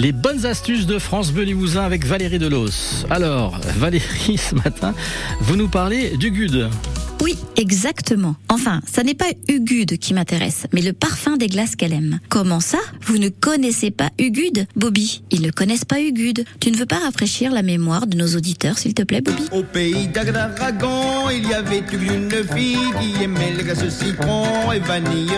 Les bonnes astuces de France Bleu Limousin avec Valérie Delos. Alors, Valérie, ce matin, vous nous parlez du Gude. Oui, exactement. Enfin, ça n'est pas Ugude qui m'intéresse, mais le parfum des glaces qu'elle aime. Comment ça? Vous ne connaissez pas Ugude, Bobby Ils ne connaissent pas Ugude. Tu ne veux pas rafraîchir la mémoire de nos auditeurs, s'il te plaît, Bobby? Au pays d'Adragon, il y avait une fille qui aimait les glaces citron et vanille.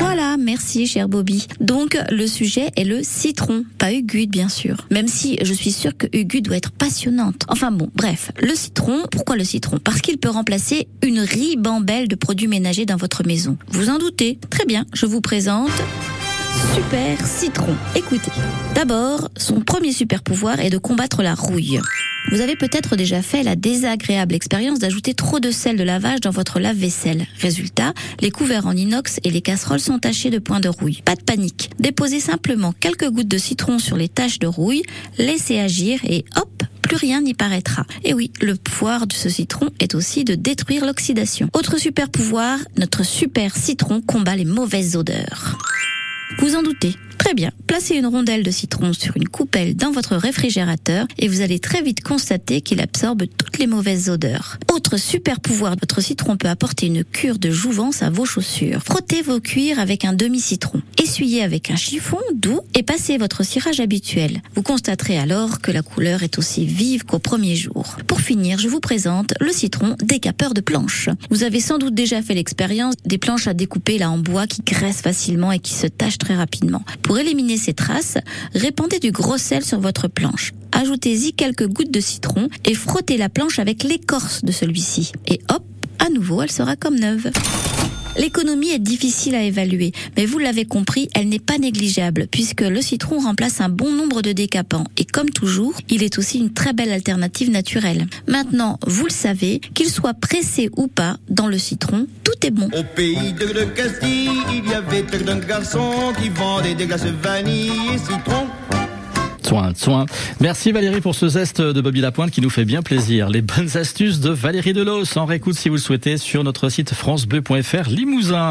Voilà, merci cher Bobby. Donc le sujet est le citron, pas Ugude bien sûr. Même si je suis sûre que Ugude doit être passionnante. Enfin bon, bref, le citron, pourquoi le citron? Parce qu'il peut remplacer une ribambelle de produits ménagers dans votre maison. Vous en doutez Très bien, je vous présente Super Citron. Écoutez, d'abord, son premier super pouvoir est de combattre la rouille. Vous avez peut-être déjà fait la désagréable expérience d'ajouter trop de sel de lavage dans votre lave-vaisselle. Résultat, les couverts en inox et les casseroles sont tachés de points de rouille. Pas de panique. Déposez simplement quelques gouttes de citron sur les taches de rouille, laissez agir et hop, plus rien n'y paraîtra. Et oui, le pouvoir de ce citron est aussi de détruire l'oxydation. Autre super pouvoir, notre super citron combat les mauvaises odeurs. Vous en doutez Très bien, placez une rondelle de citron sur une coupelle dans votre réfrigérateur et vous allez très vite constater qu'il absorbe toutes les mauvaises odeurs. Autre super pouvoir, votre citron peut apporter une cure de jouvence à vos chaussures. Frottez vos cuirs avec un demi-citron. Essuyez avec un chiffon doux et passez votre cirage habituel. Vous constaterez alors que la couleur est aussi vive qu'au premier jour. Pour finir, je vous présente le citron décapeur de planches. Vous avez sans doute déjà fait l'expérience des planches à découper là en bois qui graissent facilement et qui se tachent très rapidement. Éliminer ces traces, répandez du gros sel sur votre planche. Ajoutez-y quelques gouttes de citron et frottez la planche avec l'écorce de celui-ci. Et hop, à nouveau, elle sera comme neuve. L'économie est difficile à évaluer, mais vous l'avez compris, elle n'est pas négligeable, puisque le citron remplace un bon nombre de décapants, et comme toujours, il est aussi une très belle alternative naturelle. Maintenant, vous le savez, qu'il soit pressé ou pas, dans le citron, bon. Au pays de, de Castille, il y avait un garçon qui vendait des glaces vanille et citron. Soin, soin. Merci Valérie pour ce zeste de Bobby Lapointe qui nous fait bien plaisir. Les bonnes astuces de Valérie Delos en réécoute si vous le souhaitez sur notre site francebleu.fr Limousin.